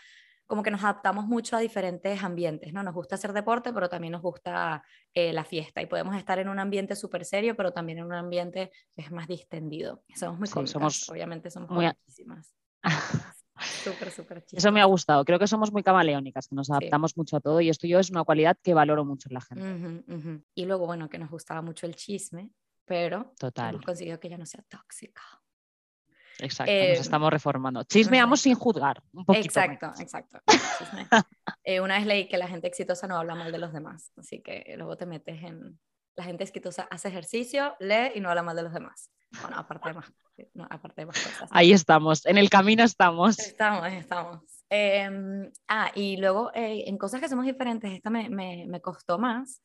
S2: como que nos adaptamos mucho a diferentes ambientes, ¿no? Nos gusta hacer deporte, pero también nos gusta eh, la fiesta y podemos estar en un ambiente súper serio, pero también en un ambiente que es más distendido. Somos muy
S1: Sí, somos
S2: obviamente somos
S1: muy
S2: comiquísimas. Súper, súper
S1: Eso me ha gustado. Creo que somos muy camaleónicas, que nos
S2: Sí.
S1: adaptamos mucho a todo y esto yo es una cualidad que valoro mucho en la gente.
S2: Ujú, ujú. Y luego, bueno, que nos gustaba mucho el chisme, pero
S1: Total,
S2: hemos conseguido que ya no sea tóxica.
S1: exacto.
S2: eh,
S1: nos estamos reformando. Chismeamos sin juzgar, un poquito.
S2: Exacto,
S1: menos.
S2: exacto. Eh, una vez leí que la gente exitosa no habla mal de los demás, así que luego te metes en... La gente exitosa hace ejercicio, lee y no habla mal de los demás. Bueno, aparte de más, no, aparte de más cosas.
S1: Ahí estamos, en el camino estamos.
S2: Estamos, estamos. Em, ah, y luego eh, en cosas que somos diferentes, esta me, me, me costó más,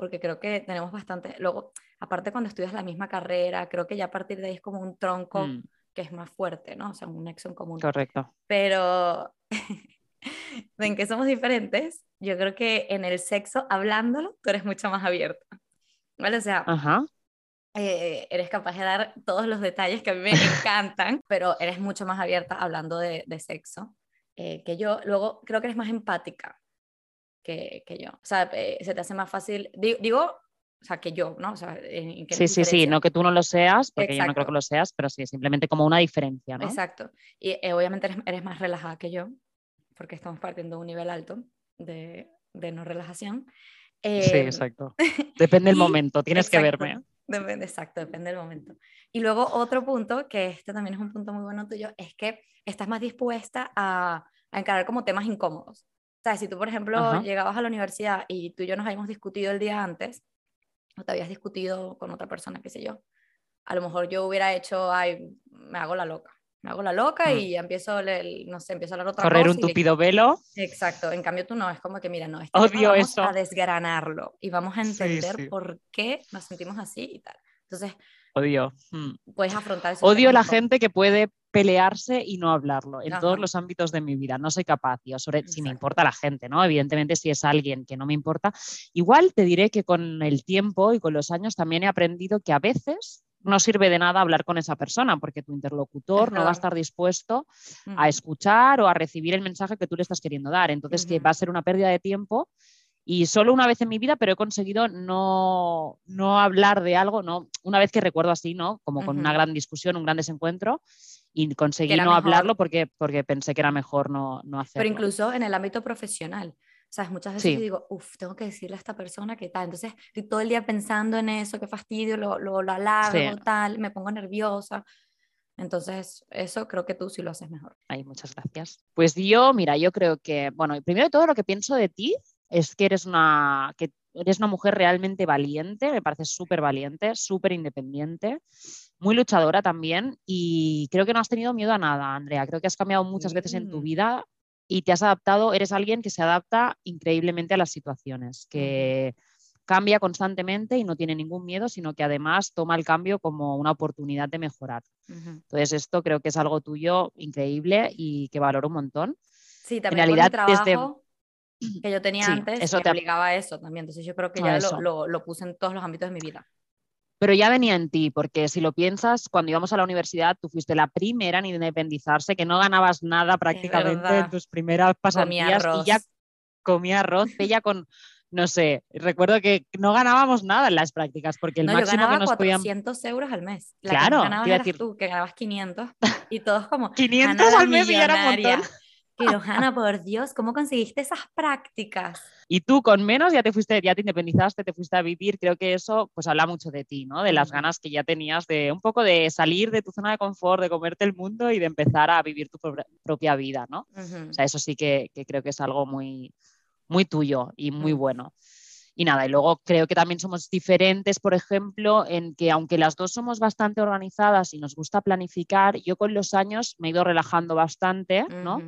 S2: porque creo que tenemos bastante, luego, aparte cuando estudias la misma carrera, creo que ya a partir de ahí es como un tronco
S1: Mm,
S2: que es más fuerte, ¿no? O sea, un nexo en común.
S1: correcto.
S2: Pero en que somos diferentes, yo creo que en el sexo, hablándolo, tú eres mucho más abierta. ¿Vale? O sea,
S1: Ajá.
S2: eh, eres capaz de dar todos los detalles que a mí me encantan, pero eres mucho más abierta hablando de, de sexo eh, que yo. Luego, creo que eres más empática que, que yo. O sea, eh, se te hace más fácil, di- digo, o sea, que yo, ¿no? O sea, en, qué
S1: Sí, sí, sí, no que tú no lo seas, porque yo no creo
S2: Exacto.
S1: que lo seas, pero sí, simplemente como una diferencia, ¿no?
S2: Exacto. Y eh, obviamente eres, eres más relajada que yo, porque estamos partiendo de un nivel alto de, de no relajación.
S1: Sí,
S2: Em,
S1: exacto. Depende del momento, tienes que
S2: exacto,
S1: verme. ¿eh?
S2: Depende, exacto, depende del momento. Y luego otro punto, que este también es un punto muy bueno tuyo, es que estás más dispuesta a, a encarar como temas incómodos. Sea, si tú, por ejemplo,
S1: Ajá.
S2: llegabas a la universidad y tú y yo nos habíamos discutido el día antes, o te habías discutido con otra persona, qué sé yo, a lo mejor yo hubiera hecho, ay, me hago la loca. Me hago la loca
S1: Mm.
S2: y empiezo, el- no sé, empiezo a hablar otra
S1: Correr
S2: cosa.
S1: un
S2: y le-
S1: tupido velo.
S2: Exacto, en cambio tú no, es como que mira, no, este
S1: Odio
S2: vamos
S1: eso.
S2: a desgranarlo y vamos a
S1: Sí,
S2: entender
S1: sí.
S2: por qué nos sentimos así y tal. Entonces,
S1: Odio. Mm.
S2: Puedes afrontar eso.
S1: Odio la gente que puede pelearse y no hablarlo en todos los ámbitos de mi vida. No soy capaz, yo sobre, si me importa la gente, ¿no? Evidentemente, si es alguien que no me importa. Igual te diré que con el tiempo y con los años también he aprendido que a veces no sirve de nada hablar con esa persona porque tu interlocutor no va a estar dispuesto a escuchar o a recibir el mensaje que tú le estás queriendo dar. Entonces, que va a ser una pérdida de tiempo. Y solo una vez en mi vida, pero he conseguido no, no hablar de algo, no, una vez que recuerdo así, ¿no? Como con una gran discusión, un gran desencuentro, y conseguí no hablarlo porque, porque pensé que era mejor no, no hacerlo.
S2: Pero incluso en el ámbito profesional, ¿Sabes? Muchas veces yo digo, uff, tengo que decirle a esta persona que tal. Entonces, estoy todo el día pensando en eso, qué fastidio, lo, lo, lo alargo, tal, me pongo nerviosa. Entonces, eso creo que tú sí lo haces mejor.
S1: Ay, muchas gracias. Pues yo, mira, yo creo que, bueno, primero de todo lo que pienso de ti es que eres una, que eres una mujer realmente valiente, me parece súper valiente, súper independiente, muy luchadora también y creo que no has tenido miedo a nada, Andrea. Creo que has cambiado muchas veces en tu mm. vida y te has adaptado, eres alguien que se adapta increíblemente a las situaciones, que cambia constantemente y no tiene ningún miedo, sino que además toma el cambio como una oportunidad de mejorar. Entonces, esto creo que es algo tuyo increíble y que valoro un montón.
S2: Sí, también en realidad, el trabajo que yo tenía antes eso te obligaba a eso también. Entonces, yo creo que ya lo, lo puse en todos los ámbitos de mi vida
S1: pero ya venía en ti, porque si lo piensas, cuando íbamos a la universidad, tú fuiste la primera en independizarse, que no ganabas nada prácticamente en tus primeras pasantías y ya comía arroz, ella con, no sé, recuerdo que no ganábamos nada en las prácticas, porque el
S2: no,
S1: máximo
S2: yo ganaba
S1: que nos
S2: 400 euros al mes.
S1: La claro,
S2: que ganabas decir... tú, que ganabas 500, y todos como,
S1: 500 al mes y era un montón.
S2: Pero Hanna, por Dios, ¿cómo conseguiste esas prácticas?
S1: Y tú con menos ya te fuiste, ya te independizaste, te fuiste a vivir. Creo que eso pues habla mucho de ti, ¿no? De las ganas que ya tenías de un poco de salir de tu zona de confort, de comerte el mundo y de empezar a vivir tu propia vida, ¿no? O sea, eso sí que, creo que es algo muy, muy tuyo y muy bueno. Y nada, y luego creo que también somos diferentes, por ejemplo, en que aunque las dos somos bastante organizadas y nos gusta planificar, yo con los años me he ido relajando bastante, ¿no?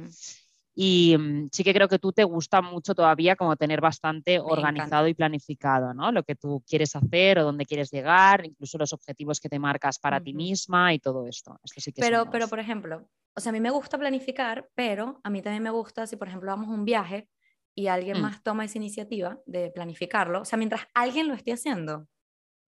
S1: Y mm, sí que creo que tú te gusta mucho todavía como tener bastante organizado y planificado, ¿no? Lo que tú quieres hacer o dónde quieres llegar, incluso los objetivos que te marcas para ti misma y todo esto. sí que
S2: pero, pero, por ejemplo, o sea, a mí me gusta planificar, pero a mí también me gusta, si por ejemplo vamos a un viaje y alguien mm. más toma esa iniciativa de planificarlo, o sea, mientras alguien lo esté haciendo,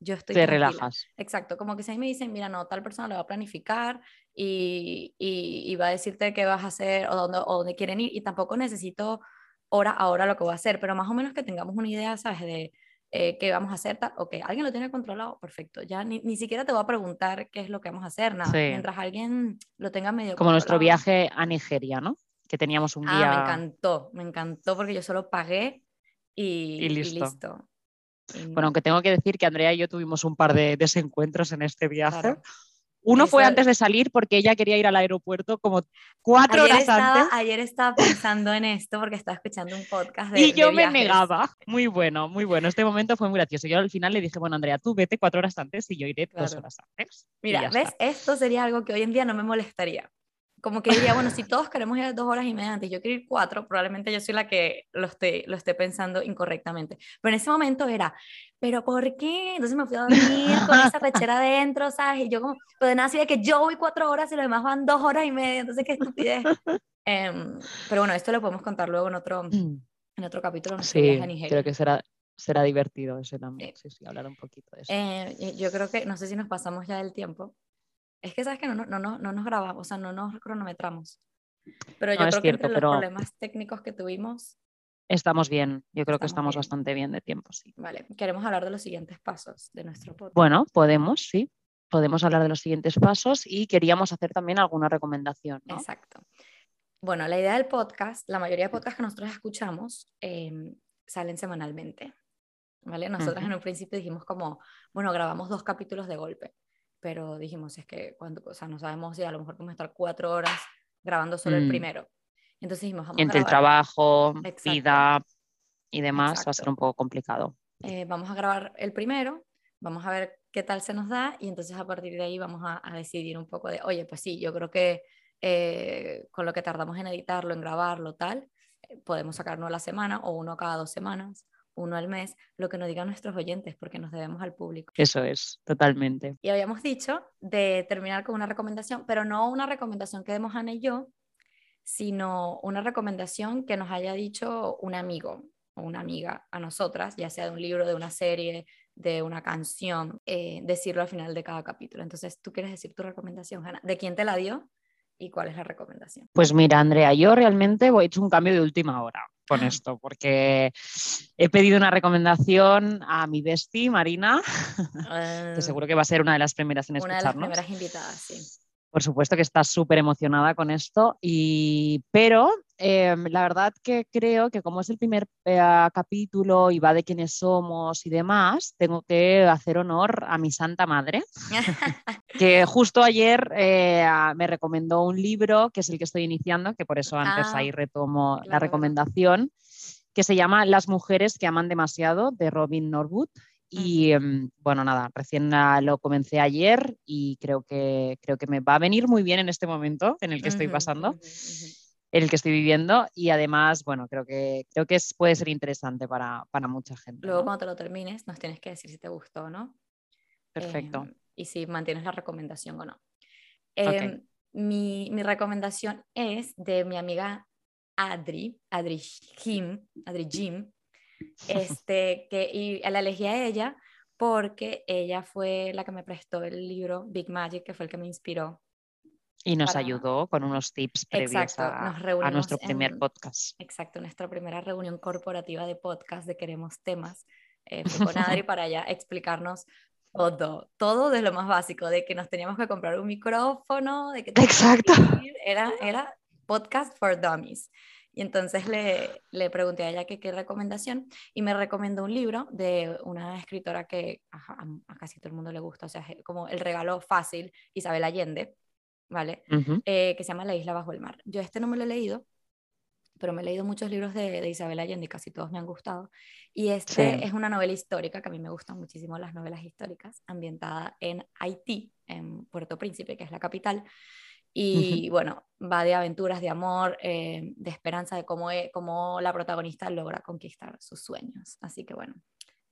S2: yo estoy...
S1: Te relajas.
S2: Exacto, como que si a mí me dicen, mira, no, tal persona lo va a planificar y, y, va a decirte qué vas a hacer o dónde, o dónde quieren ir y tampoco necesito hora a hora lo que voy a hacer, pero más o menos que tengamos una idea, ¿sabes? De eh, qué vamos a hacer, tal, ok, alguien lo tiene controlado, perfecto, ya ni, ni, siquiera te voy a preguntar qué es lo que vamos a hacer, nada, mientras alguien lo tenga medio
S1: Como nuestro viaje a Nigeria, ¿no? Que teníamos un día...
S2: Ah, me encantó, me encantó porque yo solo pagué y, listo.
S1: Bueno, aunque tengo que decir que Andrea y yo tuvimos un par de desencuentros en este viaje. Uno fue antes de salir porque ella quería ir al aeropuerto como cuatro horas antes.
S2: Ayer estaba pensando en esto porque estaba escuchando un podcast de
S1: Y yo me negaba. Muy bueno, muy bueno. Este momento fue muy gracioso. Yo al final le dije, bueno, Andrea, tú vete cuatro horas antes y yo iré dos horas antes.
S2: Mira, ¿ves? Esto sería algo que hoy en día no me molestaría como que diría, bueno, si todos queremos ir dos horas y media antes, yo quiero ir cuatro, probablemente yo soy la que lo esté, lo esté pensando incorrectamente. Pero en ese momento era, ¿pero por qué? Entonces me fui a dormir con esa pechera adentro, ¿sabes? Y yo como, pues de nada así de que yo voy cuatro horas y los demás van dos horas y media, entonces qué estupidez. Em, pero bueno, esto lo podemos contar luego en otro, en otro capítulo.
S1: sí, creo que será, será divertido ese también, sí, sí, hablar un poquito de eso.
S2: Eh, yo creo que, no sé si nos pasamos ya del tiempo, es que sabes que no, no, no, no nos grabamos, o sea, no nos cronometramos. Pero yo creo que entre los problemas técnicos que tuvimos...
S1: Estamos bien, yo creo que estamos bastante bien de tiempo, sí.
S2: Vale, queremos hablar de los siguientes pasos de nuestro podcast.
S1: Bueno, podemos, sí. Podemos hablar de los siguientes pasos y queríamos hacer también alguna recomendación.
S2: Exacto. Bueno, la idea del podcast, la mayoría de podcasts que nosotros escuchamos em, salen semanalmente. ¿Vale? Nosotros en un principio dijimos como, bueno, grabamos dos capítulos de golpe pero dijimos, es que cuando, o sea, no sabemos si a lo mejor podemos estar cuatro horas grabando solo el mm. primero. Entonces dijimos, vamos
S1: Entre el trabajo, vida y demás va a ser un poco complicado.
S2: Eh, vamos a grabar el primero, vamos a ver qué tal se nos da y entonces a partir de ahí vamos a, decidir un poco de, oye, pues sí, yo creo que eh, con lo que tardamos en editarlo, en grabarlo, tal, eh, podemos sacar uno a la semana o uno cada dos semanas uno al mes, lo que nos digan nuestros oyentes, porque nos debemos al público.
S1: Eso es, totalmente.
S2: Y habíamos dicho de terminar con una recomendación, pero no una recomendación que demos Ana y yo, sino una recomendación que nos haya dicho un amigo o una amiga a nosotras, ya sea de un libro, de una serie, de una canción, eh, decirlo al final de cada capítulo. Entonces, ¿tú quieres decir tu recomendación, Ana? ¿De quién te la dio? y cuál es la recomendación?
S1: Pues mira, Andrea, yo realmente he hecho un cambio de última hora con esto, porque he pedido una recomendación a mi bestie, Marina, que ah. seguro que va a ser una de las primeras en escucharnos.
S2: Una de las primeras invitadas, sí.
S1: Por supuesto que está súper emocionada con esto, y, pero em, la verdad que creo que como es el primer eh, capítulo y va de quiénes somos y demás, tengo que hacer honor a mi santa madre, que justo ayer eh, me recomendó un libro, que es el que estoy iniciando, que por eso antes ah, ahí retomo la recomendación, que se llama Las mujeres que aman demasiado, de Robin Norwood. Y em, bueno, nada, recién lo comencé ayer y creo que, creo que me va a venir muy bien en este momento en el que estoy pasando, en el que estoy viviendo y además, bueno, creo que, creo que es, puede ser interesante para, para mucha gente.
S2: Luego cuando te lo termines nos tienes que decir si te gustó o no.
S1: Perfecto.
S2: Em, y si mantienes la recomendación o no. Em, mi, mi, recomendación es de mi amiga Adri, Adri Jim, Adri Jim, este, que, y la elegí a ella porque ella fue la que me prestó el libro Big Magic, que fue el que me inspiró.
S1: Y nos ayudó con unos tips previos a, a, nuestro primer podcast.
S2: Exacto, nuestra primera reunión corporativa de podcast de Queremos Temas. Eh, fue con Adri para ya explicarnos todo, todo de lo más básico, de que nos teníamos que comprar un micrófono, de que
S1: Exacto.
S2: era, era podcast for dummies. Y entonces le, le pregunté a ella que qué recomendación y me recomendó un libro de una escritora que a, casi todo el mundo le gusta, o sea, como El regalo fácil, Isabel Allende, ¿vale? Eh, que se llama La isla bajo el mar. Yo este no me lo he leído, pero me he leído muchos libros de, de Isabel Allende y casi todos me han gustado. Y este es una novela histórica, que a mí me gustan muchísimo las novelas históricas, ambientada en Haití, en Puerto Príncipe, que es la capital. Y bueno, va de aventuras, de amor, eh, de esperanza, de cómo, e, cómo, la protagonista logra conquistar sus sueños. Así que bueno,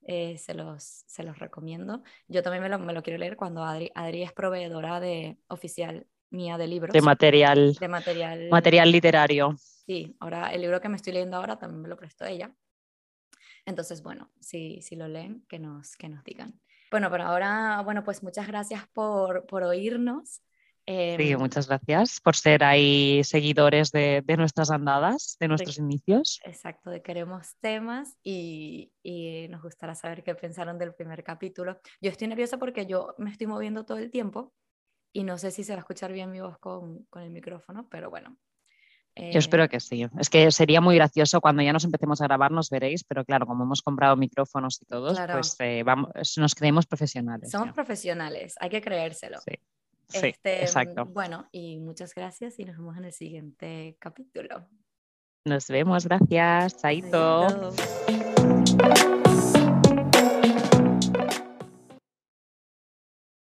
S2: eh, se, los, se los recomiendo. Yo también me lo, me lo, quiero leer cuando Adri, Adri es proveedora de, oficial mía de libros.
S1: De material.
S2: De material.
S1: Material literario.
S2: Sí, ahora el libro que me estoy leyendo ahora también me lo prestó ella. Entonces, bueno, si, si lo leen, que nos, que nos digan. Bueno, pero ahora, bueno, pues muchas gracias por, por oírnos.
S1: Sí, em, muchas gracias por ser ahí seguidores de, de nuestras andadas, de nuestros inicios.
S2: Exacto, de queremos temas y, y, nos gustará saber qué pensaron del primer capítulo. Yo estoy nerviosa porque yo me estoy moviendo todo el tiempo y no sé si se va a escuchar bien mi voz con, con el micrófono, pero bueno.
S1: Yo espero que sí. Es que sería muy gracioso cuando ya nos empecemos a grabar, nos veréis, pero claro, como hemos comprado micrófonos y todos, pues eh, vamos, nos creemos profesionales.
S2: Somos profesionales, hay que creérselo.
S1: Sí. Sí, este, exacto.
S2: Bueno, y muchas gracias y nos vemos en el siguiente capítulo.
S1: Nos vemos, gracias. Chaito.